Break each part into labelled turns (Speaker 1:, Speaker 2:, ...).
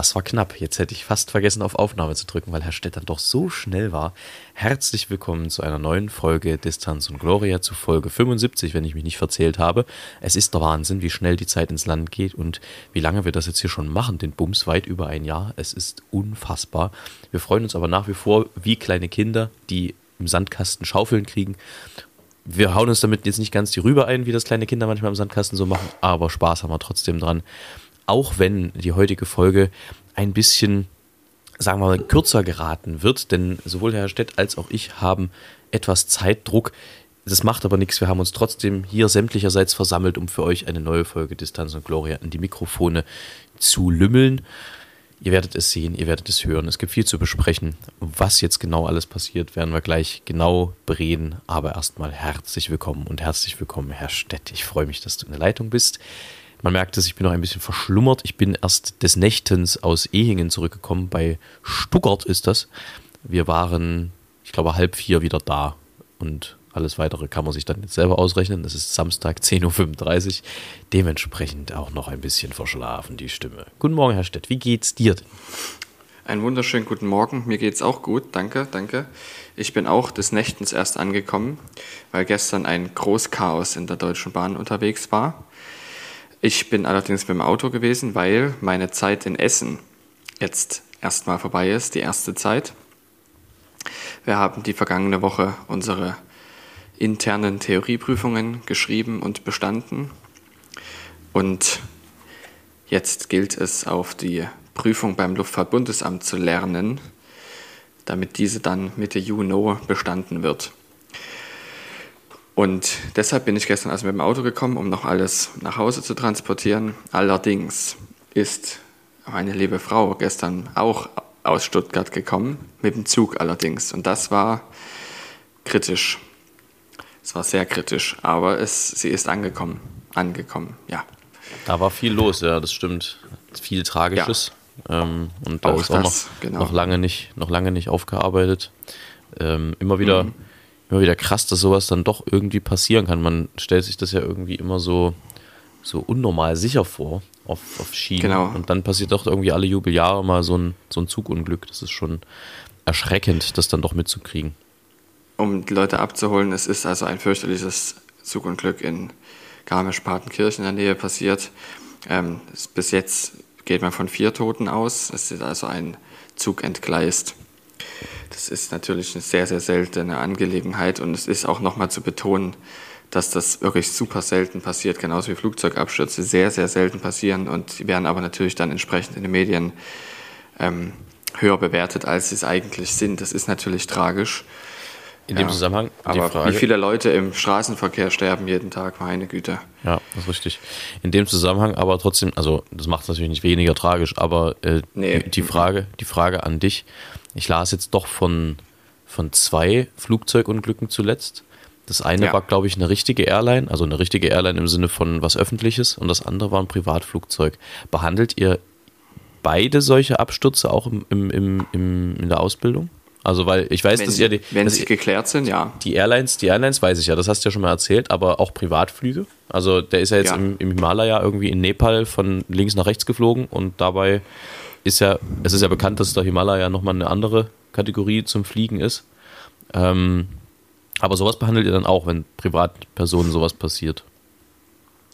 Speaker 1: Das war knapp. Jetzt hätte ich fast vergessen, auf Aufnahme zu drücken, weil Herr Stett dann doch so schnell war. Herzlich willkommen zu einer neuen Folge Distanz und Gloria, zu Folge 75, wenn ich mich nicht verzählt habe. Es ist der Wahnsinn, wie schnell die Zeit ins Land geht und wie lange wir das jetzt hier schon machen, den Bums weit über ein Jahr. Es ist unfassbar. Wir freuen uns aber nach wie vor wie kleine Kinder, die im Sandkasten Schaufeln kriegen wir hauen uns damit jetzt nicht ganz die Rübe ein, wie das kleine Kinder manchmal im Sandkasten so machen, aber Spaß haben wir trotzdem dran auch wenn die heutige Folge ein bisschen, sagen wir mal, kürzer geraten wird, denn sowohl Herr Stett als auch ich haben etwas Zeitdruck. Das macht aber nichts. Wir haben uns trotzdem hier sämtlicherseits versammelt, um für euch eine neue Folge Distanz und Gloria in die Mikrofone zu lümmeln. Ihr werdet es sehen, ihr werdet es hören. Es gibt viel zu besprechen. Was jetzt genau alles passiert, werden wir gleich genau bereden. Aber erstmal herzlich willkommen und herzlich willkommen, Herr Stett. Ich freue mich, dass du in der Leitung bist. Man merkt es, ich bin noch ein bisschen verschlummert. Ich bin erst des Nächtens aus Ehingen zurückgekommen. Bei Stuttgart ist das. Wir waren, ich glaube, halb vier wieder da. Und alles weitere kann man sich dann jetzt selber ausrechnen. Es ist Samstag 10.35 Uhr. Dementsprechend auch noch ein bisschen verschlafen, die Stimme. Guten Morgen, Herr Stett. Wie geht's dir denn?
Speaker 2: Einen wunderschönen guten Morgen. Mir geht's auch gut. Danke, danke. Ich bin auch des Nächtens erst angekommen, weil gestern ein Großchaos in der Deutschen Bahn unterwegs war. Ich bin allerdings mit dem Auto gewesen, weil meine Zeit in Essen jetzt erstmal vorbei ist, die erste Zeit. Wir haben die vergangene Woche unsere internen Theorieprüfungen geschrieben und bestanden. Und jetzt gilt es auf die Prüfung beim Luftfahrtbundesamt zu lernen, damit diese dann Mitte Juni bestanden wird. Und deshalb bin ich gestern also mit dem Auto gekommen, um noch alles nach Hause zu transportieren. Allerdings ist meine liebe Frau gestern auch aus Stuttgart gekommen, mit dem Zug allerdings. Und das war kritisch. Es war sehr kritisch, aber es, sie ist angekommen. Angekommen, ja.
Speaker 1: Da war viel los, ja, das stimmt. Viel Tragisches. Ja. Ähm, und da auch ist auch das, noch, genau. noch, lange nicht, noch lange nicht aufgearbeitet. Ähm, immer wieder. Mhm immer wieder krass, dass sowas dann doch irgendwie passieren kann. Man stellt sich das ja irgendwie immer so, so unnormal sicher vor auf, auf Schienen. Genau. Und dann passiert doch irgendwie alle Jubeljahre mal so ein, so ein Zugunglück. Das ist schon erschreckend, das dann doch mitzukriegen.
Speaker 2: Um die Leute abzuholen, es ist also ein fürchterliches Zugunglück in Garmisch-Partenkirchen in der Nähe passiert. Ähm, bis jetzt geht man von vier Toten aus. Es ist also ein Zug entgleist. Das ist natürlich eine sehr, sehr seltene Angelegenheit und es ist auch nochmal zu betonen, dass das wirklich super selten passiert, genauso wie Flugzeugabstürze sehr, sehr selten passieren und die werden aber natürlich dann entsprechend in den Medien ähm, höher bewertet, als sie es eigentlich sind. Das ist natürlich tragisch.
Speaker 1: In dem ja, Zusammenhang
Speaker 2: aber Frage, wie viele Leute im Straßenverkehr sterben jeden Tag, meine Güte.
Speaker 1: Ja, das ist richtig. In dem Zusammenhang aber trotzdem, also das macht es natürlich nicht weniger tragisch, aber äh, nee. die, Frage, die Frage an dich, ich las jetzt doch von, von zwei Flugzeugunglücken zuletzt. Das eine ja. war, glaube ich, eine richtige Airline, also eine richtige Airline im Sinne von was Öffentliches, und das andere war ein Privatflugzeug. Behandelt ihr beide solche Abstürze auch im, im, im, im in der Ausbildung? Also, weil ich weiß,
Speaker 2: wenn,
Speaker 1: dass ihr die.
Speaker 2: Wenn sie geklärt sind, ja.
Speaker 1: Die Airlines, die Airlines weiß ich ja, das hast du ja schon mal erzählt, aber auch Privatflüge. Also, der ist ja jetzt ja. Im, im Himalaya irgendwie in Nepal von links nach rechts geflogen und dabei ist ja, es ist ja bekannt, dass der Himalaya nochmal eine andere Kategorie zum Fliegen ist. Ähm, aber sowas behandelt ihr dann auch, wenn Privatpersonen sowas passiert.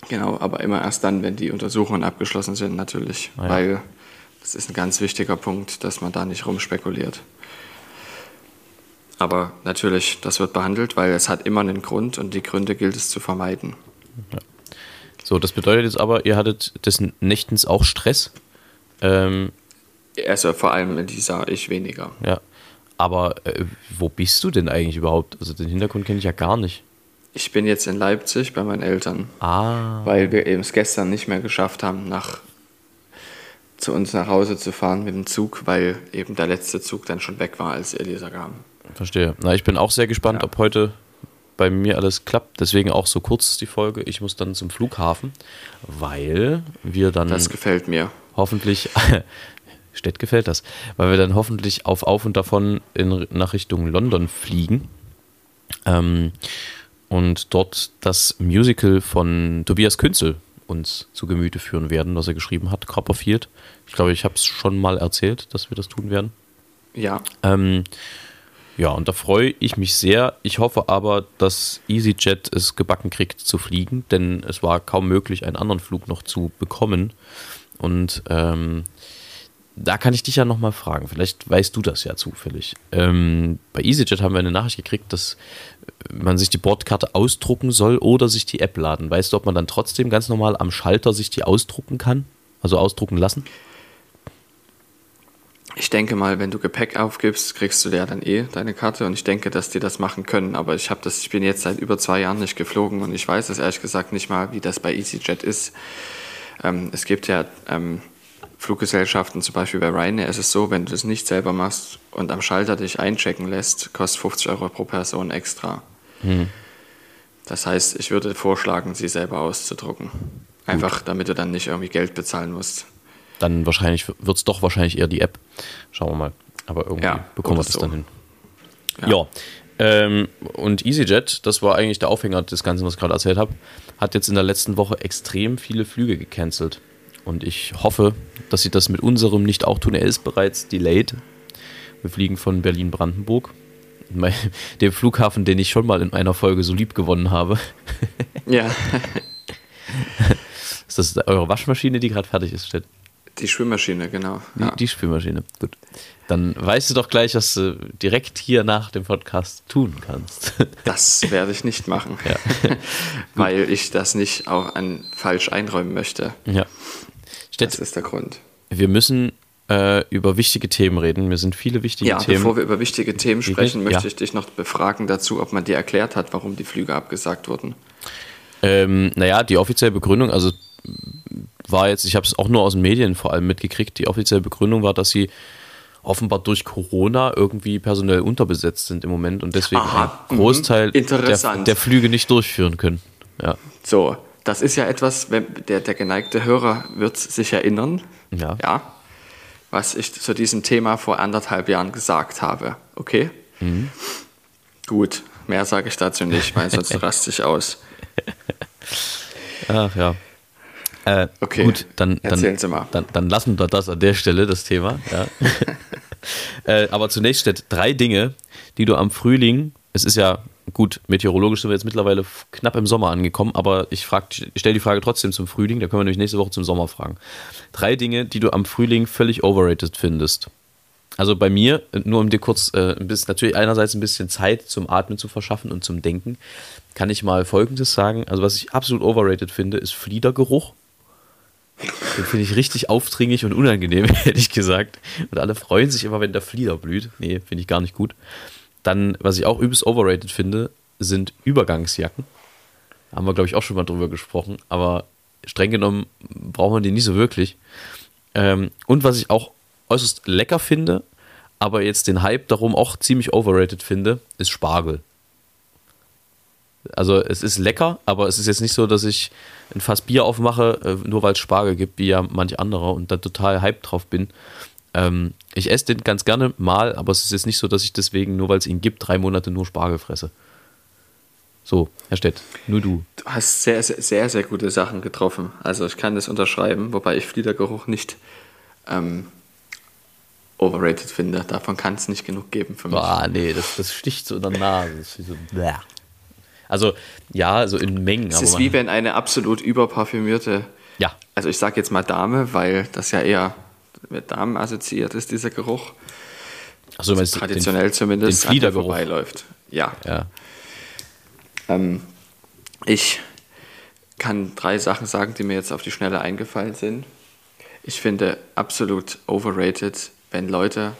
Speaker 2: Genau, aber immer erst dann, wenn die Untersuchungen abgeschlossen sind, natürlich. Ah ja. Weil das ist ein ganz wichtiger Punkt, dass man da nicht rumspekuliert. Aber natürlich, das wird behandelt, weil es hat immer einen Grund und die Gründe gilt es zu vermeiden.
Speaker 1: Ja. So, das bedeutet jetzt aber, ihr hattet des Nächtens auch Stress?
Speaker 2: Ähm, also vor allem in dieser ich weniger.
Speaker 1: Ja. Aber äh, wo bist du denn eigentlich überhaupt? Also den Hintergrund kenne ich ja gar nicht.
Speaker 2: Ich bin jetzt in Leipzig bei meinen Eltern.
Speaker 1: Ah.
Speaker 2: Weil wir eben es gestern nicht mehr geschafft haben, nach, zu uns nach Hause zu fahren mit dem Zug, weil eben der letzte Zug dann schon weg war, als Elisa kam.
Speaker 1: Verstehe. Na, ich bin auch sehr gespannt, ja. ob heute bei mir alles klappt. Deswegen auch so kurz die Folge. Ich muss dann zum Flughafen, weil wir dann.
Speaker 2: Das gefällt mir.
Speaker 1: Hoffentlich. Stett gefällt das. Weil wir dann hoffentlich auf Auf und davon in, nach Richtung London fliegen. Ähm, und dort das Musical von Tobias Künzel uns zu Gemüte führen werden, was er geschrieben hat, Copperfield. Ich glaube, ich habe es schon mal erzählt, dass wir das tun werden.
Speaker 2: Ja.
Speaker 1: Ähm, ja, und da freue ich mich sehr. Ich hoffe aber, dass EasyJet es gebacken kriegt zu fliegen, denn es war kaum möglich, einen anderen Flug noch zu bekommen. Und ähm, da kann ich dich ja nochmal fragen. Vielleicht weißt du das ja zufällig. Ähm, bei EasyJet haben wir eine Nachricht gekriegt, dass man sich die Bordkarte ausdrucken soll oder sich die App laden. Weißt du, ob man dann trotzdem ganz normal am Schalter sich die ausdrucken kann? Also ausdrucken lassen?
Speaker 2: Ich denke mal, wenn du Gepäck aufgibst, kriegst du ja dann eh deine Karte und ich denke, dass die das machen können. Aber ich habe das, ich bin jetzt seit über zwei Jahren nicht geflogen und ich weiß es ehrlich gesagt nicht mal, wie das bei EasyJet ist. Ähm, es gibt ja ähm, Fluggesellschaften, zum Beispiel bei Ryanair ist es so, wenn du das nicht selber machst und am Schalter dich einchecken lässt, kostet 50 Euro pro Person extra. Hm. Das heißt, ich würde vorschlagen, sie selber auszudrucken. Einfach, Gut. damit du dann nicht irgendwie Geld bezahlen musst
Speaker 1: dann wahrscheinlich wird es doch wahrscheinlich eher die App. Schauen wir mal. Aber irgendwie ja, bekommen wir das so. dann hin. Ja. ja. Ähm, und EasyJet, das war eigentlich der Aufhänger des Ganzen, was ich gerade erzählt habe, hat jetzt in der letzten Woche extrem viele Flüge gecancelt. Und ich hoffe, dass sie das mit unserem nicht auch tun. Er ist bereits delayed. Wir fliegen von Berlin-Brandenburg. Dem Flughafen, den ich schon mal in einer Folge so lieb gewonnen habe.
Speaker 2: Ja.
Speaker 1: ist das eure Waschmaschine, die gerade fertig ist, Stett?
Speaker 2: Die Schwimmmaschine, genau.
Speaker 1: Ja. Die, die Schwimmmaschine, gut. Dann weißt du doch gleich, was du direkt hier nach dem Podcast tun kannst.
Speaker 2: Das werde ich nicht machen, ja. weil ich das nicht auch an falsch einräumen möchte.
Speaker 1: Ja.
Speaker 2: Stett, das ist der Grund.
Speaker 1: Wir müssen äh, über wichtige Themen reden. Mir sind viele wichtige
Speaker 2: ja,
Speaker 1: Themen.
Speaker 2: Ja, bevor wir über wichtige Themen sprechen, möchte ja. ich dich noch befragen dazu, ob man dir erklärt hat, warum die Flüge abgesagt wurden.
Speaker 1: Ähm, naja, die offizielle Begründung, also war jetzt, ich habe es auch nur aus den Medien vor allem mitgekriegt, die offizielle Begründung war, dass sie offenbar durch Corona irgendwie personell unterbesetzt sind im Moment und deswegen Aha, einen Großteil der, der, Flüge nicht durchführen können. Ja.
Speaker 2: So, das ist ja etwas, der, der geneigte Hörer wird sich erinnern,
Speaker 1: ja.
Speaker 2: ja, was ich zu diesem Thema vor anderthalb Jahren gesagt habe. Okay? Mhm. Gut, mehr sage ich dazu nicht, weil sonst raste ich aus.
Speaker 1: Ach ja. Äh, okay, gut, dann, dann, dann, dann, lassen wir das an der Stelle, das Thema. Ja. äh, aber zunächst steht drei Dinge, die du am Frühling, es ist ja gut, meteorologisch sind wir jetzt mittlerweile knapp im Sommer angekommen, aber ich, ich stelle die Frage trotzdem zum Frühling, da können wir nämlich nächste Woche zum Sommer fragen. Drei Dinge, die du am Frühling völlig overrated findest. Also bei mir, nur um dir kurz äh, ein bisschen, natürlich einerseits ein bisschen Zeit zum Atmen zu verschaffen und zum Denken, kann ich mal Folgendes sagen. Also was ich absolut overrated finde, ist Fliedergeruch. Den finde ich richtig aufdringlich und unangenehm, ehrlich gesagt. Und alle freuen sich immer, wenn der Flieder blüht. Nee, finde ich gar nicht gut. Dann, was ich auch übelst overrated finde, sind Übergangsjacken. Haben wir, glaube ich, auch schon mal drüber gesprochen. Aber streng genommen braucht man die nicht so wirklich. Ähm, und was ich auch äußerst lecker finde, aber jetzt den Hype darum auch ziemlich overrated finde, ist Spargel. Also es ist lecker, aber es ist jetzt nicht so, dass ich ein Fass Bier aufmache, äh, nur weil es Spargel gibt, wie ja manch anderer und da total hyped drauf bin. Ähm, ich esse den ganz gerne mal, aber es ist jetzt nicht so, dass ich deswegen, nur weil es ihn gibt, drei Monate nur Spargel fresse. So, Herr Stett, nur du.
Speaker 2: Du hast sehr, sehr, sehr, sehr gute Sachen getroffen. Also ich kann das unterschreiben, wobei ich Fliedergeruch nicht ähm, overrated finde. Davon kann es nicht genug geben für mich.
Speaker 1: Ah, nee, das, das sticht so in der Nase. Das ist so, bläh. Also ja, so in Mengen.
Speaker 2: Es ist wie wenn eine absolut überparfümierte,
Speaker 1: ja.
Speaker 2: also ich sage jetzt mal Dame, weil das ja eher mit Damen assoziiert ist, dieser Geruch.
Speaker 1: Also
Speaker 2: meinst traditionell
Speaker 1: den,
Speaker 2: zumindest
Speaker 1: den
Speaker 2: vorbeiläuft. Ja.
Speaker 1: ja.
Speaker 2: Ähm, ich kann drei Sachen sagen, die mir jetzt auf die Schnelle eingefallen sind. Ich finde absolut overrated, wenn Leute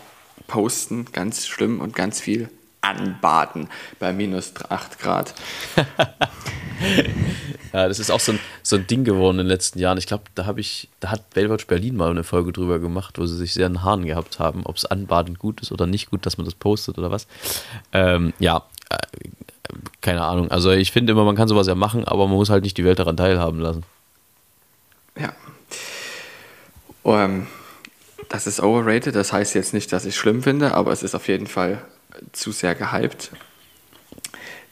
Speaker 2: posten, ganz schlimm und ganz viel anbaden bei minus 8 Grad.
Speaker 1: ja, das ist auch so ein, so ein Ding geworden in den letzten Jahren. Ich glaube, da habe ich, da hat Baywatch Berlin mal eine Folge drüber gemacht, wo sie sich sehr in den Haaren gehabt haben, ob es Anbaden gut ist oder nicht gut, dass man das postet oder was. Ähm, ja, äh, keine Ahnung. Also ich finde immer, man kann sowas ja machen, aber man muss halt nicht die Welt daran teilhaben lassen.
Speaker 2: Ja. Um, das ist overrated, das heißt jetzt nicht, dass ich es schlimm finde, aber es ist auf jeden Fall zu sehr gehypt.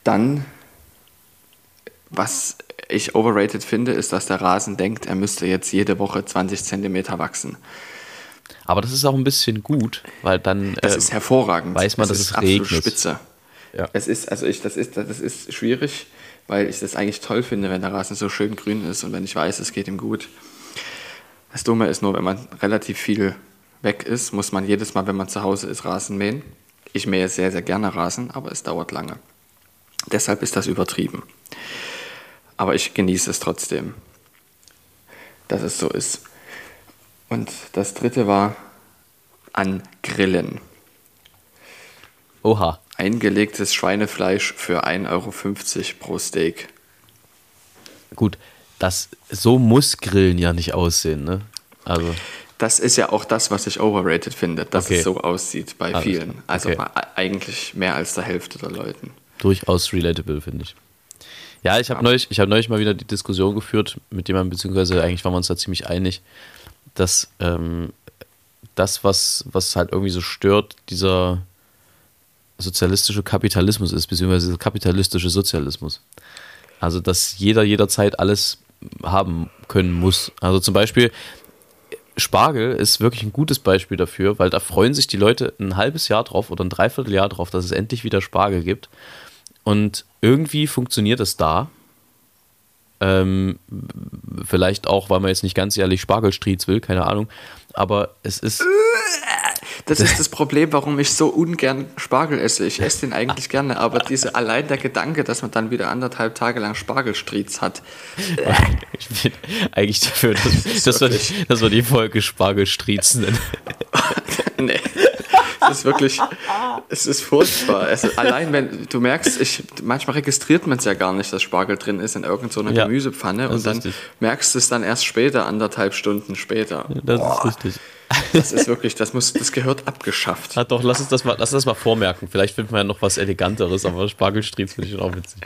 Speaker 2: Dann, was ich overrated finde, ist, dass der Rasen denkt, er müsste jetzt jede Woche 20 Zentimeter wachsen.
Speaker 1: Aber das ist auch ein bisschen gut, weil dann
Speaker 2: Das
Speaker 1: äh,
Speaker 2: ist hervorragend.
Speaker 1: weiß man,
Speaker 2: das
Speaker 1: dass
Speaker 2: ist
Speaker 1: es
Speaker 2: absolut
Speaker 1: regnet.
Speaker 2: spitze.
Speaker 1: Ja.
Speaker 2: Es ist, also ich, das ist, das ist schwierig, weil ich das eigentlich toll finde, wenn der Rasen so schön grün ist und wenn ich weiß, es geht ihm gut. Das Dumme ist nur, wenn man relativ viel weg ist, muss man jedes Mal, wenn man zu Hause ist, Rasen mähen. Ich mähe sehr, sehr gerne Rasen, aber es dauert lange. Deshalb ist das übertrieben. Aber ich genieße es trotzdem, dass es so ist. Und das dritte war an Grillen.
Speaker 1: oha.
Speaker 2: Eingelegtes Schweinefleisch für 1,50 Euro pro Steak.
Speaker 1: Gut, das so muss Grillen ja nicht aussehen, ne? Also
Speaker 2: Das ist ja auch das, was ich overrated finde, dass
Speaker 1: Okay.
Speaker 2: es so aussieht bei
Speaker 1: Alles
Speaker 2: vielen. Also
Speaker 1: Okay.
Speaker 2: bei eigentlich mehr als der Hälfte der Leuten.
Speaker 1: durchaus relatable, finde ich. Ja, ich habe neulich, ich hab neulich mal wieder die Diskussion geführt mit jemandem, beziehungsweise eigentlich waren wir uns da ziemlich einig, dass ähm, das, was, was halt irgendwie so stört, dieser sozialistische Kapitalismus ist, beziehungsweise dieser kapitalistische Sozialismus. Also, dass jeder jederzeit alles haben können muss. Also zum Beispiel, Spargel ist wirklich ein gutes Beispiel dafür, weil da freuen sich die Leute ein halbes Jahr drauf oder ein Dreivierteljahr drauf, dass es endlich wieder Spargel gibt. Und irgendwie funktioniert es da. Ähm, vielleicht auch, weil man jetzt nicht ganz ehrlich Spargelstriez will, keine Ahnung. Aber es ist.
Speaker 2: Das ist das Problem, warum ich so ungern Spargel esse. Ich esse den eigentlich gerne, aber diese, allein der Gedanke, dass man dann wieder anderthalb Tage lang Spargelstriez hat,
Speaker 1: Ich bin eigentlich dafür, dass, dass, wir, die- dass wir die Folge Spargelstriez nennen.
Speaker 2: nee. Es ist wirklich, es ist furchtbar. Also allein wenn du merkst, ich, manchmal registriert man es ja gar nicht, dass Spargel drin ist in irgendeiner so einer
Speaker 1: Ja,
Speaker 2: Gemüsepfanne
Speaker 1: das
Speaker 2: und dann
Speaker 1: richtig.
Speaker 2: merkst du es dann erst später, anderthalb Stunden später.
Speaker 1: Das ist richtig.
Speaker 2: Das ist wirklich, das muss, das gehört abgeschafft.
Speaker 1: Ah, doch, lass uns das mal, lass das mal vormerken. Vielleicht finden wir ja noch was Eleganteres, aber Spargelstriez finde ich schon auch witzig.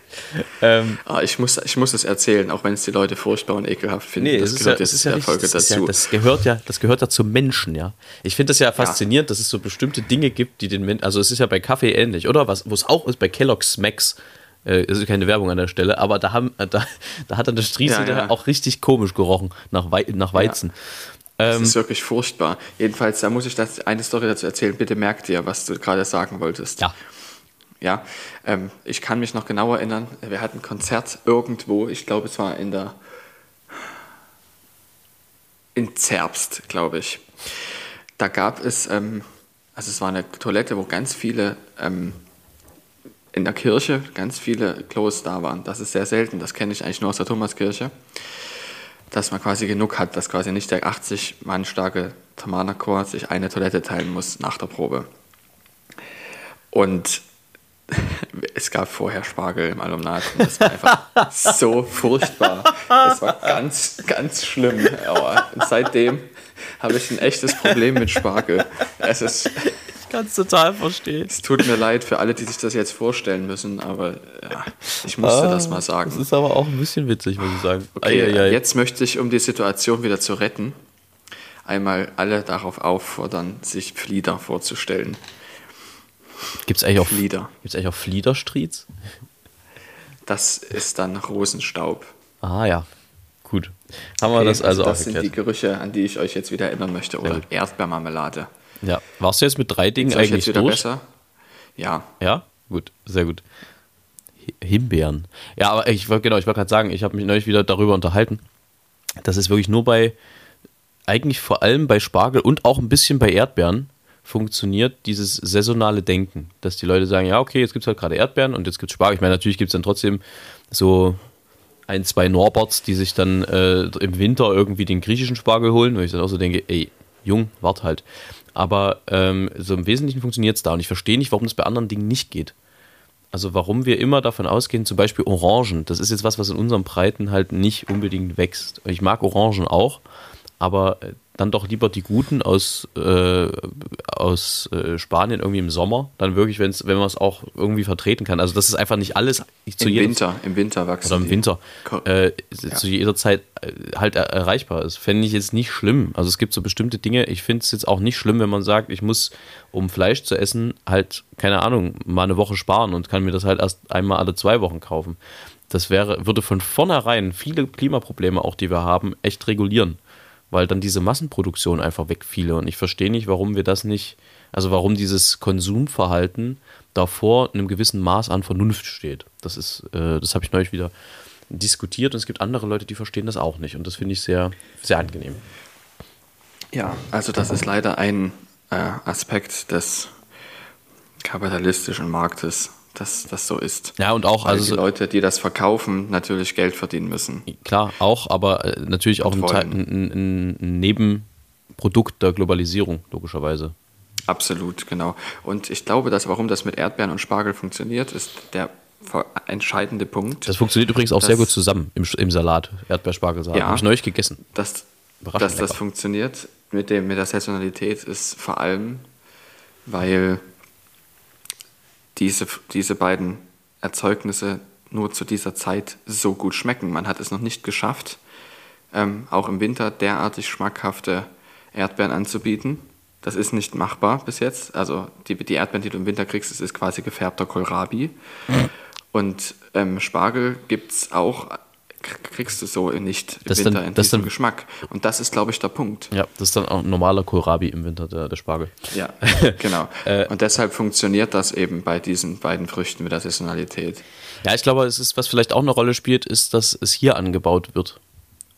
Speaker 1: Ähm,
Speaker 2: Ah, ich, muss, ich muss es erzählen, auch wenn es die Leute furchtbar und ekelhaft finden.
Speaker 1: Nee,
Speaker 2: das
Speaker 1: ja,
Speaker 2: gehört
Speaker 1: es ist ja
Speaker 2: der Folge
Speaker 1: das, ist ja,
Speaker 2: dazu.
Speaker 1: das gehört ja, das gehört ja zum Menschen, ja. Ich finde das ja faszinierend, dass es so bestimmte Dinge gibt, die den Menschen, also es ist ja bei Kaffee ähnlich, oder? Was, wo es auch ist bei Kellogg's Smacks, äh, ist keine Werbung an der Stelle, aber da haben, äh, da, da hat dann der Striezel
Speaker 2: Ja, ja.
Speaker 1: auch richtig komisch gerochen nach, Wei nach Weizen.
Speaker 2: Das ist wirklich furchtbar. Jedenfalls, da muss ich das, eine Story dazu erzählen. Bitte merk dir, was du gerade sagen wolltest.
Speaker 1: Ja.
Speaker 2: Ja, ähm, ich kann mich noch genau erinnern, wir hatten ein Konzert irgendwo, ich glaube es war in der in Zerbst, glaube ich. Da gab es, ähm, also es war eine Toilette, wo ganz viele ähm, in der Kirche, ganz viele Klos da waren. Das ist sehr selten, das kenne ich eigentlich nur aus der Thomaskirche, dass man quasi genug hat, dass quasi nicht der 80 Mann starke Thomanerchor sich eine Toilette teilen muss nach der Probe. Und es gab vorher Spargel im Alumnat und das war einfach so furchtbar. Das war ganz, ganz schlimm. Aber seitdem habe ich ein echtes Problem mit Spargel. Es, ist,
Speaker 1: Ich kann es total verstehen.
Speaker 2: es tut mir leid für alle, die sich das jetzt vorstellen müssen, aber ja, ich musste das mal
Speaker 1: Das
Speaker 2: sagen.
Speaker 1: ist aber auch ein bisschen witzig, muss ich sagen.
Speaker 2: Okay,
Speaker 1: Eieiei.
Speaker 2: jetzt möchte ich, um die Situation wieder zu retten, einmal alle darauf auffordern, sich Flieder vorzustellen.
Speaker 1: Gibt's eigentlich auch,
Speaker 2: Flieder.
Speaker 1: gibt's eigentlich auch Fliederstriez?
Speaker 2: Das ist dann Rosenstaub.
Speaker 1: Ah ja, gut. Haben wir
Speaker 2: Okay,
Speaker 1: das also,
Speaker 2: das
Speaker 1: auch
Speaker 2: sind die. Gerüche, an die ich euch jetzt wieder erinnern möchte. Oder. Erdbeermarmelade.
Speaker 1: Ja. Warst du jetzt mit drei Dingen
Speaker 2: euch
Speaker 1: eigentlich
Speaker 2: jetzt wieder
Speaker 1: durch?
Speaker 2: besser? Ja.
Speaker 1: Ja, gut, sehr gut. Hi- Himbeeren. Ja, aber ich wollte genau, ich wollte gerade sagen, ich habe mich neulich wieder darüber unterhalten. Das ist wirklich nur bei, eigentlich vor allem bei Spargel und auch ein bisschen bei Erdbeeren funktioniert dieses saisonale Denken, dass die Leute sagen, ja, okay, jetzt gibt es halt gerade Erdbeeren und jetzt gibt es Spargel. Ich meine, natürlich gibt es dann trotzdem so ein, zwei Norberts, die sich dann äh, im Winter irgendwie den griechischen Spargel holen, wo ich dann auch so denke, ey, Jung, wart halt. Aber ähm, so im Wesentlichen funktioniert es da und ich verstehe nicht, warum das bei anderen Dingen nicht geht. Also warum wir immer davon ausgehen, zum Beispiel Orangen, das ist jetzt was, was in unseren Breiten halt nicht unbedingt wächst. Ich mag Orangen auch, aber äh, dann doch lieber die guten aus, äh, aus äh, Spanien irgendwie im Sommer. Dann wirklich, wenn's, wenn man es auch irgendwie vertreten kann. Also das ist einfach nicht alles
Speaker 2: zu Im Winter, im Winter wachsen.
Speaker 1: Oder im Winter äh, ja. zu jeder Zeit äh, halt er erreichbar ist. Fände ich jetzt nicht schlimm. Also es gibt so bestimmte Dinge, ich finde es jetzt auch nicht schlimm, wenn man sagt, ich muss, um Fleisch zu essen, halt, keine Ahnung, mal eine Woche sparen und kann mir das halt erst einmal alle zwei Wochen kaufen. Das wäre, würde von vornherein viele Klimaprobleme, auch die wir haben, echt regulieren weil dann diese Massenproduktion einfach wegfiele. Und ich verstehe nicht, warum wir das nicht, also warum dieses Konsumverhalten davor in einem gewissen Maß an Vernunft steht. Das ist, äh, das habe ich neulich wieder diskutiert und es gibt andere Leute, die verstehen das auch nicht. Und das finde ich sehr, sehr angenehm.
Speaker 2: Ja, also das ist leider ein äh, Aspekt des kapitalistischen Marktes, dass das so ist.
Speaker 1: Ja, und auch
Speaker 2: Weil
Speaker 1: also
Speaker 2: die Leute, die das verkaufen, natürlich Geld verdienen müssen.
Speaker 1: Klar, auch, aber äh, natürlich auch ein, ein, ein, Nebenprodukt der Globalisierung, logischerweise.
Speaker 2: Absolut, genau. Und ich glaube, dass warum das mit Erdbeeren und Spargel funktioniert, ist der entscheidende Punkt.
Speaker 1: Das funktioniert übrigens auch sehr gut zusammen im, im Salat, Erdbeerspargelsalat. Ja, Habe ich neulich gegessen.
Speaker 2: Das, dass das funktioniert mit, dem, mit der Saisonalität ist vor allem, weil diese, diese beiden Erzeugnisse nur zu dieser Zeit so gut schmecken. Man hat es noch nicht geschafft, ähm, auch im Winter derartig schmackhafte Erdbeeren anzubieten. Das ist nicht machbar bis jetzt. Also die, die Erdbeeren, die du im Winter kriegst, das ist quasi gefärbter Kohlrabi. Und ähm, Spargel gibt es auch kriegst du so nicht
Speaker 1: im Winter
Speaker 2: dann,
Speaker 1: in diesem
Speaker 2: dann, Geschmack. Und das ist, glaube ich, der Punkt.
Speaker 1: Ja, das ist dann auch ein normaler Kohlrabi im Winter, der, der Spargel.
Speaker 2: Ja, genau. Äh, und deshalb funktioniert das eben bei diesen beiden Früchten mit der Saisonalität.
Speaker 1: Ja, ich glaube, es ist, was vielleicht auch eine Rolle spielt, ist, dass es hier angebaut wird.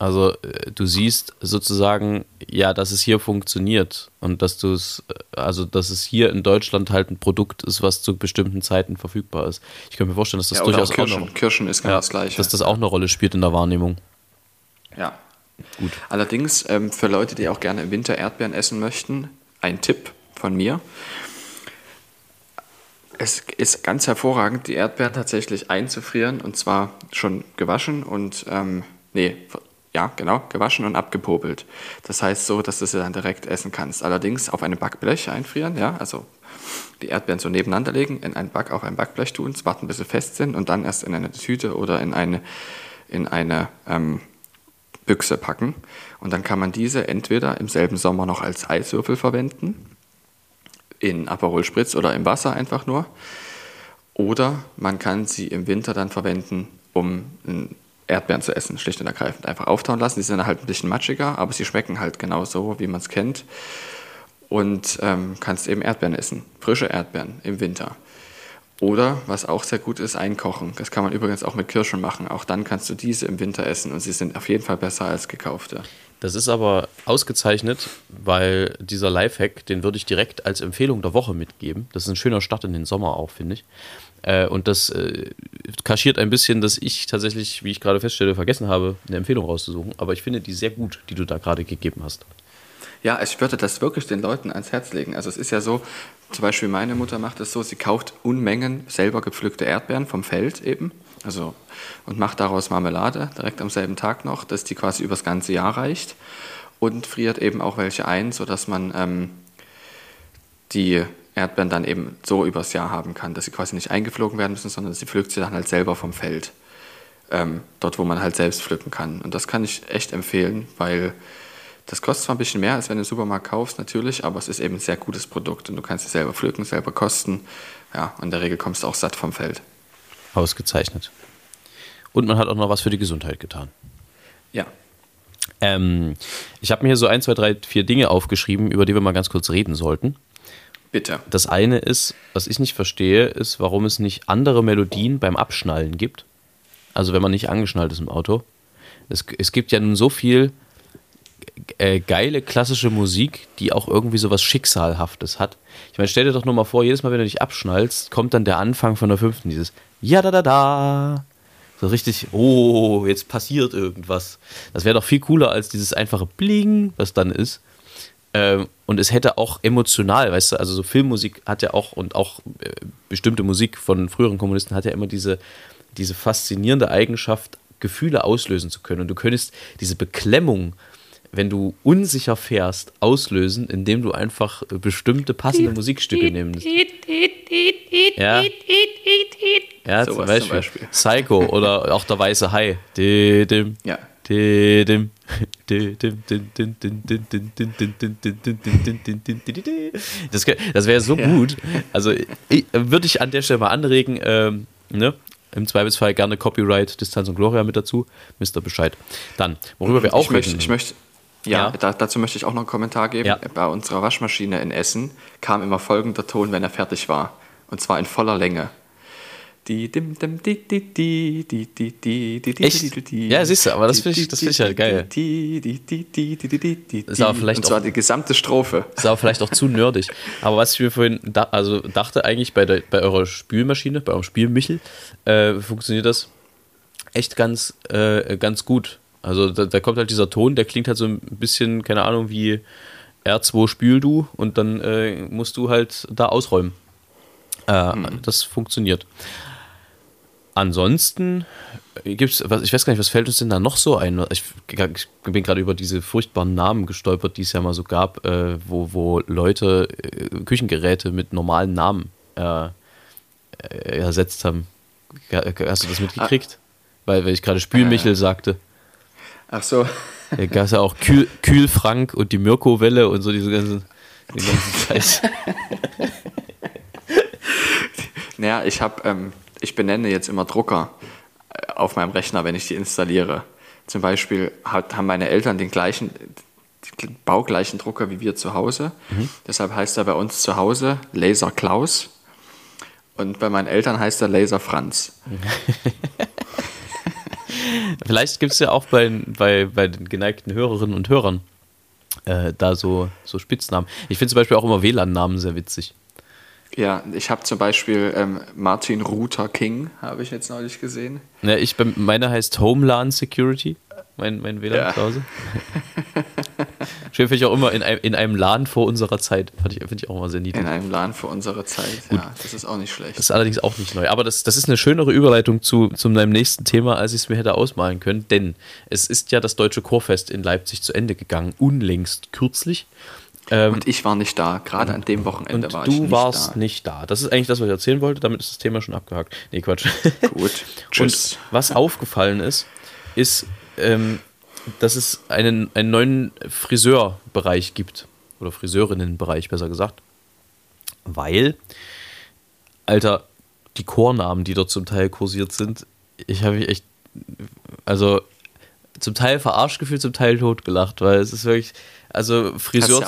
Speaker 1: Also äh, du siehst sozusagen, ja, dass es hier funktioniert und dass du es, äh, also dass es hier in Deutschland halt ein Produkt ist, was zu bestimmten Zeiten verfügbar ist. Ich kann mir vorstellen, dass das ja, durchaus
Speaker 2: auch Kirschen.
Speaker 1: auch noch,
Speaker 2: Kirschen ist genau
Speaker 1: ja,
Speaker 2: das Gleiche.
Speaker 1: Dass das auch eine Rolle spielt in der Wahrnehmung.
Speaker 2: Ja. Gut. Allerdings ähm, für Leute, die auch gerne im Winter Erdbeeren essen möchten, ein Tipp von mir. Es ist ganz hervorragend, die Erdbeeren tatsächlich einzufrieren und zwar schon gewaschen und ähm, nee, ja, genau, gewaschen und abgepopelt. Das heißt so, dass du sie dann direkt essen kannst. Allerdings auf einem Backblech einfrieren, ja, also die Erdbeeren so nebeneinander legen, in ein Back, auf ein Backblech tun, warten, bis sie fest sind und dann erst in eine Tüte oder in eine, in eine ähm, Büchse packen. Und dann kann man diese entweder im selben Sommer noch als Eiswürfel verwenden, in Aperol Spritz oder im Wasser einfach nur. Oder man kann sie im Winter dann verwenden, um ein Erdbeeren zu essen, schlicht und ergreifend. Einfach auftauen lassen. Die sind halt ein bisschen matschiger, aber sie schmecken halt genauso, wie man es kennt. Und ähm, kannst eben Erdbeeren essen. Frische Erdbeeren im Winter. Oder, was auch sehr gut ist, einkochen. Das kann man übrigens auch mit Kirschen machen. Auch dann kannst du diese im Winter essen und sie sind auf jeden Fall besser als gekaufte.
Speaker 1: Das ist aber ausgezeichnet, weil dieser Lifehack, den würde ich direkt als Empfehlung der Woche mitgeben. Das ist ein schöner Start in den Sommer auch, finde ich. Äh, und das äh, kaschiert ein bisschen, dass ich tatsächlich, wie ich gerade feststelle, vergessen habe, eine Empfehlung rauszusuchen. Aber ich finde die sehr gut, die du da gerade gegeben hast.
Speaker 2: Ja, ich würde das wirklich den Leuten ans Herz legen. Also es ist ja so, zum Beispiel meine Mutter macht es so, sie kauft Unmengen selber gepflückte Erdbeeren vom Feld eben. Also und macht daraus Marmelade direkt am selben Tag noch, dass die quasi übers ganze Jahr reicht. Und friert eben auch welche ein, sodass man ähm, die Erdbeeren dann eben so übers Jahr haben kann, dass sie quasi nicht eingeflogen werden müssen, sondern sie pflückt sie dann halt selber vom Feld. Ähm, dort, wo man halt selbst pflücken kann. Und das kann ich echt empfehlen, weil das kostet zwar ein bisschen mehr, als wenn du im Supermarkt kaufst, natürlich, aber es ist eben ein sehr gutes Produkt und du kannst es selber pflücken, selber kosten. Ja, und in der Regel kommst du auch satt vom Feld.
Speaker 1: Ausgezeichnet. Und man hat auch noch was für die Gesundheit getan.
Speaker 2: Ja.
Speaker 1: Ähm, ich habe mir hier so ein, zwei, drei, vier Dinge aufgeschrieben, über die wir mal ganz kurz reden sollten.
Speaker 2: Bitte.
Speaker 1: Das eine ist, was ich nicht verstehe, ist, warum es nicht andere Melodien beim Abschnallen gibt. Also wenn man nicht angeschnallt ist im Auto. Es, es gibt ja nun so viel äh, geile klassische Musik, die auch irgendwie so was Schicksalhaftes hat. Ich meine, stell dir doch nur mal vor, jedes Mal, wenn du dich abschnallst, kommt dann der Anfang von der fünften, dieses Ja da da da. So richtig, oh, jetzt passiert irgendwas. Das wäre doch viel cooler als dieses einfache Bling, was dann ist. Ähm, und es hätte auch emotional, weißt du, also so Filmmusik hat ja auch und auch äh, bestimmte Musik von früheren Kommunisten hat ja immer diese, diese faszinierende Eigenschaft, Gefühle auslösen zu können. Und du könntest diese Beklemmung wenn du unsicher fährst, auslösen, indem du einfach bestimmte passende Musikstücke nimmst. ja, ja so
Speaker 2: zum,
Speaker 1: Beispiel.
Speaker 2: zum, Beispiel.
Speaker 1: Psycho oder auch der weiße Hai.
Speaker 2: Ja.
Speaker 1: Das, das wäre so gut. Also würde ich an der Stelle mal anregen, ähm, ne? Im Zweifelsfall gerne Copyright, Distanz und Gloria mit dazu. Wisst Bescheid. Dann, worüber wir auch
Speaker 2: ich
Speaker 1: reden.
Speaker 2: Möchte, ich möchte, ja,
Speaker 1: ja.
Speaker 2: Da, dazu möchte ich auch noch einen Kommentar geben.
Speaker 1: Ja.
Speaker 2: Bei unserer Waschmaschine in Essen kam immer folgender Ton, wenn er fertig war. Und zwar in voller Länge.
Speaker 1: Echt? Ja, siehst du, aber das finde ich, das find ich halt geil. Ist aber vielleicht
Speaker 2: Und zwar
Speaker 1: auch,
Speaker 2: die gesamte Strophe.
Speaker 1: Ist aber vielleicht auch zu nerdig. Aber was ich mir vorhin da, also dachte, eigentlich bei, der, bei eurer Spülmaschine, bei eurem Spielmichel, äh, funktioniert das echt ganz, äh, ganz gut. Also da, da kommt halt dieser Ton, der klingt halt so ein bisschen, keine Ahnung, wie R2 spül du und dann äh, musst du halt da ausräumen. Äh, Das funktioniert. Ansonsten gibt's, was, ich weiß gar nicht, was fällt uns denn da noch so ein? Ich, ich bin gerade über diese furchtbaren Namen gestolpert, die es ja mal so gab, äh, wo, wo Leute äh, Küchengeräte mit normalen Namen äh, äh, ersetzt haben. Hast du das mitgekriegt? Weil, weil ich gerade Spülmichel sagte.
Speaker 2: Ach so.
Speaker 1: Da gab es ja auch Kühl, Kühlfrank und die Mirko-Welle und so diese ganzen, den ganzen Scheiß.
Speaker 2: Naja, ich habe, ähm, ich benenne jetzt immer Drucker äh, auf meinem Rechner, wenn ich die installiere. Zum Beispiel hat, haben meine Eltern den gleichen, den baugleichen Drucker wie wir zu Hause. Deshalb heißt er bei uns zu Hause Laser Klaus. Und bei meinen Eltern heißt er Laser Franz.
Speaker 1: Vielleicht gibt es ja auch bei, bei, bei den geneigten Hörerinnen und Hörern äh, da so, so Spitznamen. Ich finde zum Beispiel auch immer WLAN-Namen sehr witzig.
Speaker 2: Ja, ich habe zum Beispiel ähm, Martin Ruther King, habe ich jetzt neulich gesehen.
Speaker 1: Ja, ich, meiner heißt Homeland Security, mein, mein WLAN
Speaker 2: Ja.
Speaker 1: zu Hause. Schön finde ich auch immer in einem, in einem Laden vor unserer Zeit. Fand ich, Finde ich auch immer sehr niedlich.
Speaker 2: In einem Laden für unsere Zeit. Ja, das ist auch nicht schlecht.
Speaker 1: Das ist allerdings auch nicht neu. Aber das, das ist eine schönere Überleitung zu, zu meinem nächsten Thema, als ich es mir hätte ausmalen können. Denn es ist ja das Deutsche Chorfest in Leipzig zu Ende gegangen, unlängst kürzlich. Ähm,
Speaker 2: Und ich war nicht da. Gerade an dem Wochenende
Speaker 1: und
Speaker 2: war ich
Speaker 1: du
Speaker 2: nicht
Speaker 1: warst
Speaker 2: da.
Speaker 1: nicht da. Das ist eigentlich das, was ich erzählen wollte. Damit ist das Thema schon abgehakt. Nee, Quatsch.
Speaker 2: Gut. Tschüss.
Speaker 1: Und was aufgefallen ist, ist, ähm, dass es einen, einen neuen Friseurbereich gibt. Oder Friseurinnenbereich, besser gesagt. Weil, Alter, die Chornamen, die dort zum Teil kursiert sind, ich habe mich echt, also zum Teil verarscht gefühlt, zum Teil totgelacht, weil es ist wirklich, also Friseur?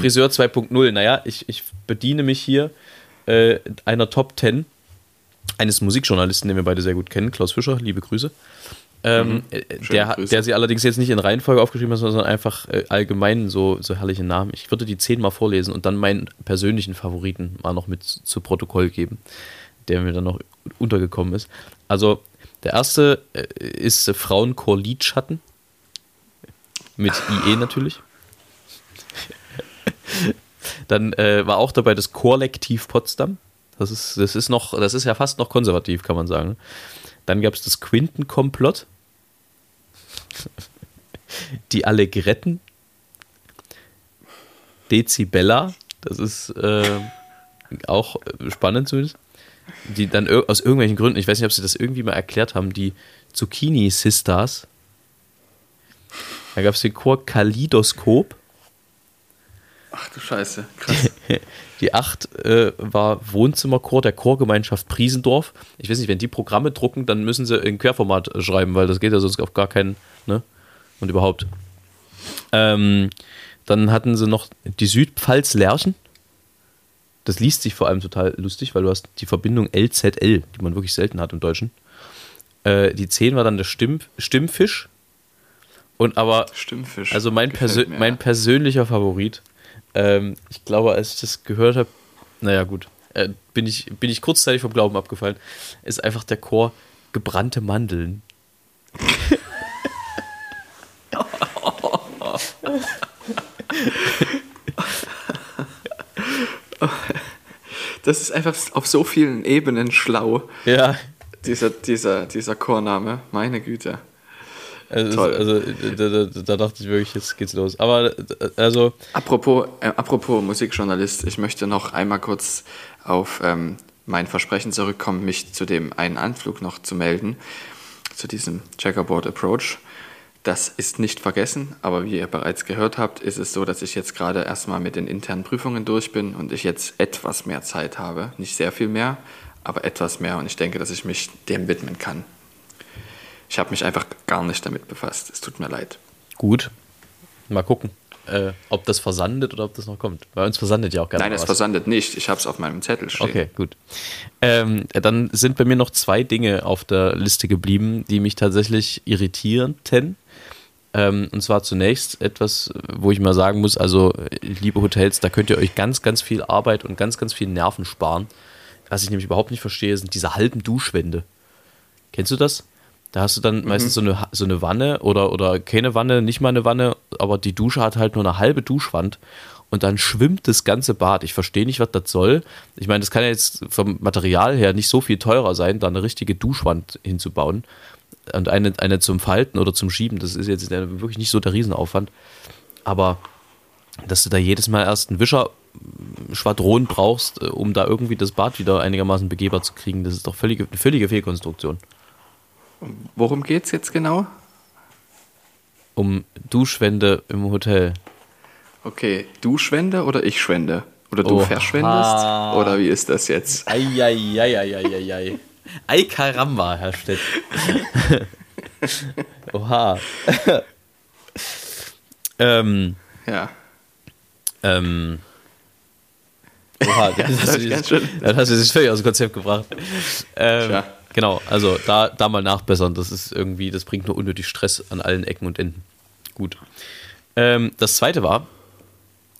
Speaker 1: Friseur 2.0, naja, ich, ich bediene mich hier äh, einer Top 10 eines Musikjournalisten, den wir beide sehr gut kennen, Klaus Fischer, liebe Grüße. Ähm, äh,
Speaker 2: Schöne
Speaker 1: der, der sie allerdings jetzt nicht in Reihenfolge aufgeschrieben hat, sondern einfach äh, allgemein so, so herrliche Namen. Ich würde die zehnmal vorlesen und dann meinen persönlichen Favoriten mal noch mit zu Protokoll geben, der mir dann noch untergekommen ist. Also, der erste äh, ist äh, Frauenchor Lidschatten. Mit IE natürlich. Dann äh, war auch dabei das Chorlektiv Potsdam. Das ist, das ist noch, das ist ja fast noch konservativ, kann man sagen. Dann gab es das Quintenkomplott. Die Allegretten. Dezibella. Das ist äh, auch spannend zumindest. Die dann aus irgendwelchen Gründen, ich weiß nicht, ob sie das irgendwie mal erklärt haben, die Zucchini Sisters. Da gab es den Chor Kaleidoskop.
Speaker 2: Ach du Scheiße. Krass.
Speaker 1: Die 8 äh, war Wohnzimmerchor der Chorgemeinschaft Priesendorf. Ich weiß nicht, wenn die Programme drucken, dann müssen sie in Querformat schreiben, weil das geht ja sonst auf gar keinen, ne? Und überhaupt. Ähm, dann hatten sie noch die Südpfalz Lerchen. Das liest sich vor allem total lustig, weil du hast die Verbindung LZL, die man wirklich selten hat im Deutschen. Äh, die 10 war dann der Stimm Stimmfisch. Und aber
Speaker 2: Stimmfisch.
Speaker 1: also mein, Persö
Speaker 2: mir.
Speaker 1: mein persönlicher Favorit, ähm, ich glaube, als ich das gehört habe, naja gut, äh, bin, ich, bin ich kurzzeitig vom Glauben abgefallen, ist einfach der Chor gebrannte Mandeln.
Speaker 2: Das ist einfach auf so vielen Ebenen schlau,
Speaker 1: Ja,
Speaker 2: dieser, dieser, dieser Chorname. Meine Güte.
Speaker 1: Also,
Speaker 2: Toll.
Speaker 1: also da, da, da dachte ich wirklich, jetzt geht's los. Aber also,
Speaker 2: Apropos, äh, apropos Musikjournalist, ich möchte noch einmal kurz auf ähm, mein Versprechen zurückkommen, mich zu dem einen Anflug noch zu melden, zu diesem Checkerboard Approach. Das ist nicht vergessen, aber wie ihr bereits gehört habt, ist es so, dass ich jetzt gerade erstmal mit den internen Prüfungen durch bin und ich jetzt etwas mehr Zeit habe. Nicht sehr viel mehr, aber etwas mehr und ich denke, dass ich mich dem widmen kann. Ich habe mich einfach gar nicht damit befasst. Es tut mir leid.
Speaker 1: gut. Mal gucken, äh, ob das versandet oder ob das noch kommt. Bei uns versandet ja auch gerne
Speaker 2: Nein,
Speaker 1: mal
Speaker 2: es
Speaker 1: was.
Speaker 2: versandet nicht. Ich habe es auf meinem Zettel stehen.
Speaker 1: Okay, gut. Ähm, dann sind bei mir noch zwei Dinge auf der Liste geblieben, die mich tatsächlich irritierten. Ähm, und zwar zunächst etwas, wo ich mal sagen muss, also liebe Hotels, da könnt ihr euch ganz, ganz viel Arbeit und ganz, ganz viel Nerven sparen. Was ich nämlich überhaupt nicht verstehe, sind diese halben Duschwände. Kennst du das? Da hast du dann meistens so eine, so eine Wanne oder, oder keine Wanne, nicht mal eine Wanne, aber die Dusche hat halt nur eine halbe Duschwand und dann schwimmt das ganze Bad. Ich verstehe nicht, was das soll. Ich meine, das kann ja jetzt vom Material her nicht so viel teurer sein, da eine richtige Duschwand hinzubauen und eine, eine zum Falten oder zum Schieben. Das ist jetzt wirklich nicht so der Riesenaufwand. Aber dass du da jedes Mal erst einen Wischer-Schwadron brauchst, äh, um da irgendwie das Bad wieder einigermaßen begehbar zu kriegen, das ist doch völlige, eine völlige Fehlkonstruktion.
Speaker 2: Worum geht's jetzt genau?
Speaker 1: Um Duschwände im Hotel.
Speaker 2: Okay, du schwende oder ich schwende? Oder du
Speaker 1: Oha.
Speaker 2: verschwendest? Oder wie ist das jetzt?
Speaker 1: Eieieiei. Ei Karamba, Herr Stett. Oha. ähm,
Speaker 2: Ja.
Speaker 1: ähm. Oha, das
Speaker 2: das
Speaker 1: hast, du
Speaker 2: schön-
Speaker 1: das hast du jetzt völlig aus dem Konzept gebracht. Ähm,
Speaker 2: Tja.
Speaker 1: Genau, also da, da mal nachbessern. Das ist irgendwie, das bringt nur unnötig Stress an allen Ecken und Enden. Gut. Ähm, das zweite war,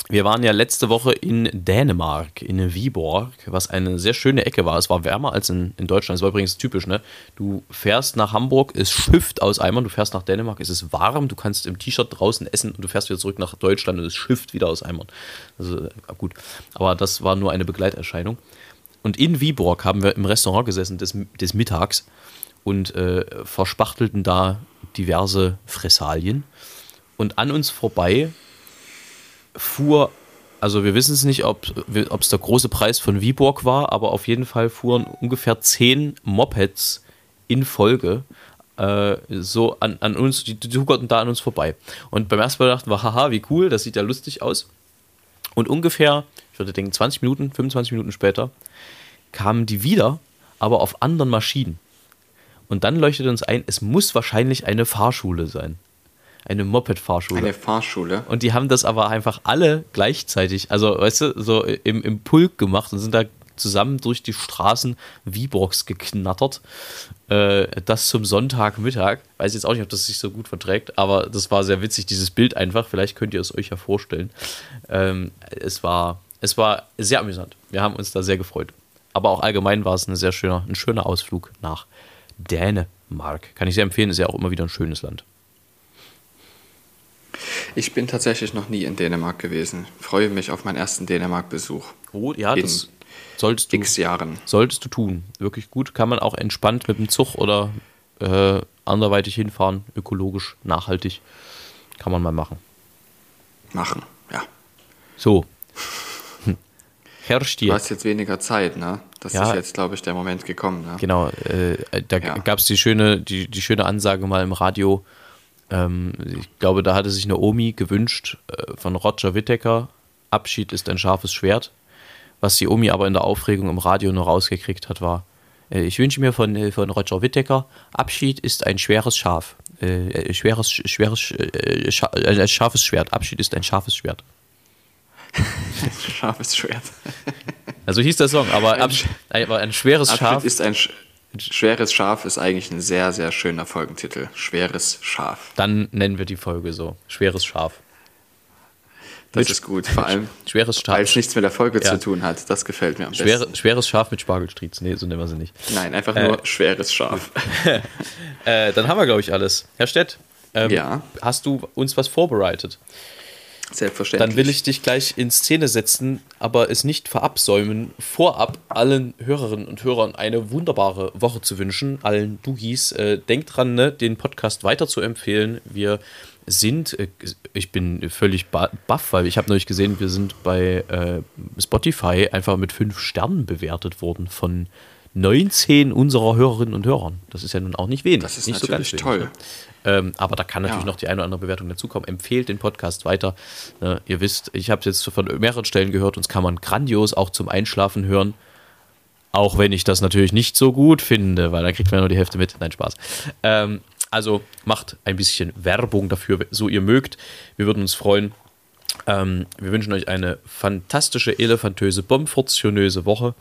Speaker 1: wir waren ja letzte Woche in Dänemark, in Viborg, was eine sehr schöne Ecke war. Es war wärmer als in, in Deutschland. Das war übrigens typisch, ne? Du fährst nach Hamburg, es schifft aus Eimern, du fährst nach Dänemark, es ist warm, du kannst im T-Shirt draußen essen und du fährst wieder zurück nach Deutschland und es schifft wieder aus Eimern. Also äh, gut. Aber das war nur eine Begleiterscheinung. Und in Viborg haben wir im Restaurant gesessen des, des Mittags und äh, verspachtelten da diverse Fressalien. Und an uns vorbei fuhr, also wir wissen es nicht, ob es der große Preis von Viborg war, aber auf jeden Fall fuhren ungefähr zehn Mopeds in Folge äh, so an, an uns, die, tuckerten da an uns vorbei. Und beim ersten Mal dachten wir, haha, wie cool, das sieht ja lustig aus. Und ungefähr, ich würde denken, 20 Minuten, 25 Minuten später, kamen die wieder, aber auf anderen Maschinen. Und dann leuchtete uns ein, es muss wahrscheinlich eine Fahrschule sein. Eine Moped-Fahrschule.
Speaker 2: Eine Fahrschule.
Speaker 1: Und die haben das aber einfach alle gleichzeitig, also weißt du, so im, im Pulk gemacht und sind da zusammen durch die Straßen Viborgs geknattert. Äh, das zum Sonntagmittag. Weiß jetzt auch nicht, ob das sich so gut verträgt, aber das war sehr witzig, dieses Bild einfach. Vielleicht könnt ihr es euch ja vorstellen. Ähm, es, war, es war sehr amüsant. Wir haben uns da sehr gefreut. Aber auch allgemein war es ein sehr schöner, ein schöner Ausflug nach Dänemark. Kann ich sehr empfehlen, ist ja auch immer wieder ein schönes Land.
Speaker 2: Ich bin tatsächlich noch nie in Dänemark gewesen. Freue mich auf meinen ersten Dänemark-Besuch.
Speaker 1: Oh, ja,
Speaker 2: In
Speaker 1: das solltest du,
Speaker 2: X Jahren.
Speaker 1: solltest du tun. Wirklich gut. Kann man auch entspannt mit dem Zug oder äh, anderweitig hinfahren. Ökologisch, nachhaltig. Kann man mal machen.
Speaker 2: Machen, ja.
Speaker 1: So. Herrscht
Speaker 2: Du
Speaker 1: dir.
Speaker 2: hast jetzt weniger Zeit, ne? Das
Speaker 1: Ja.
Speaker 2: ist jetzt, glaube ich, der Moment gekommen, ne?
Speaker 1: Genau, äh, da
Speaker 2: Ja.
Speaker 1: gab es die schöne, die, die schöne Ansage mal im Radio. Ähm, ich glaube, da hatte sich eine Omi gewünscht äh, von Roger Whittaker, Abschied ist ein scharfes Schwert. Was die Omi aber in der Aufregung im Radio noch rausgekriegt hat, war, äh, ich wünsche mir von, äh, von Roger Whittaker, Abschied ist ein schweres Schaf. Äh, äh, schweres, schweres, äh, scha ein scharfes Schwert. Abschied ist ein scharfes Schwert.
Speaker 2: Scharfes Schwert.
Speaker 1: Also hieß der Song, aber,
Speaker 2: Ein
Speaker 1: aber ein schweres
Speaker 2: Abschied
Speaker 1: Schaf.
Speaker 2: ist ein Sch schweres Schaf ist eigentlich ein sehr, sehr schöner Folgentitel. Schweres Schaf.
Speaker 1: Dann nennen wir die Folge so. Schweres Schaf.
Speaker 2: Das
Speaker 1: Mit-
Speaker 2: ist gut. Vor allem,
Speaker 1: Schweres
Speaker 2: weil
Speaker 1: Schaf.
Speaker 2: es nichts mit der Folge
Speaker 1: Ja.
Speaker 2: zu tun hat. Das gefällt mir am
Speaker 1: Schwere,
Speaker 2: besten.
Speaker 1: schweres Schaf mit Spargelstriez. Nee, so nennen wir sie nicht.
Speaker 2: Nein, einfach nur schweres Schaf.
Speaker 1: Äh, dann haben wir, glaube ich, alles. Herr Stett, ähm,
Speaker 2: Ja.
Speaker 1: hast du uns was vorbereitet?
Speaker 2: Selbstverständlich.
Speaker 1: Dann will ich dich gleich in Szene setzen, aber es nicht verabsäumen, vorab allen Hörerinnen und Hörern eine wunderbare Woche zu wünschen. Allen Dugis. Äh, denkt dran, ne, den Podcast weiter zu empfehlen. Wir sind, äh, ich bin völlig baff, weil ich habe neulich gesehen, wir sind bei äh, Spotify einfach mit fünf Sternen bewertet worden von 19 unserer Hörerinnen und Hörern. Das ist ja nun auch nicht wenig.
Speaker 2: Das ist
Speaker 1: nicht
Speaker 2: natürlich
Speaker 1: so
Speaker 2: toll.
Speaker 1: Wenig, ne? ähm, aber da kann natürlich
Speaker 2: Ja.
Speaker 1: noch die eine oder andere Bewertung dazukommen. Empfehlt den Podcast weiter. Ne? Ihr wisst, ich habe es jetzt von mehreren Stellen gehört, uns kann man grandios auch zum Einschlafen hören. Auch wenn ich das natürlich nicht so gut finde, weil da kriegt man ja nur die Hälfte mit. Nein, Spaß. Ähm, also macht ein bisschen Werbung dafür, so ihr mögt. Wir würden uns freuen. Ähm, wir wünschen euch eine fantastische, elefantöse, bombfortionöse Woche.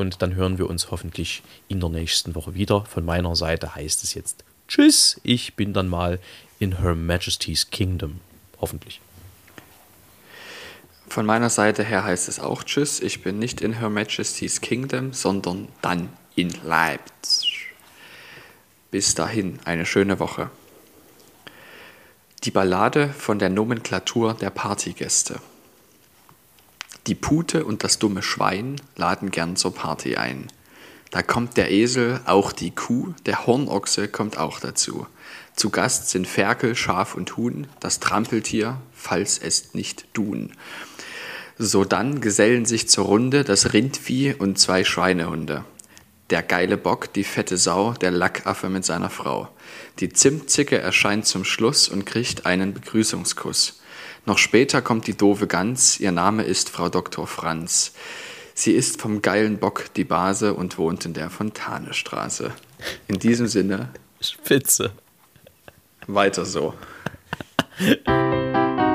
Speaker 1: Und dann hören wir uns hoffentlich in der nächsten Woche wieder. Von meiner Seite heißt es jetzt Tschüss. Ich bin dann mal in Her Majesty's Kingdom. Hoffentlich.
Speaker 2: Von meiner Seite her heißt es auch Tschüss. Ich bin nicht in Her Majesty's Kingdom, sondern dann in Leipzig. Bis dahin, eine schöne Woche. Die Ballade von der Nomenklatur der Partygäste. Die Pute und das dumme Schwein laden gern zur Party ein. Da kommt der Esel, auch die Kuh, der Hornochse kommt auch dazu. Zu Gast sind Ferkel, Schaf und Huhn, das Trampeltier, falls es nicht tun. Sodann gesellen sich zur Runde das Rindvieh und zwei Schweinehunde. Der geile Bock, die fette Sau, der Lackaffe mit seiner Frau. Die Zimtzicke erscheint zum Schluss und kriegt einen Begrüßungskuss. Noch später kommt die doofe Gans, ihr Name ist Frau Dr. Franz. Sie ist vom geilen Bock die Base und wohnt in der Fontanestraße. In diesem Sinne,
Speaker 1: Spitze.
Speaker 2: weiter so.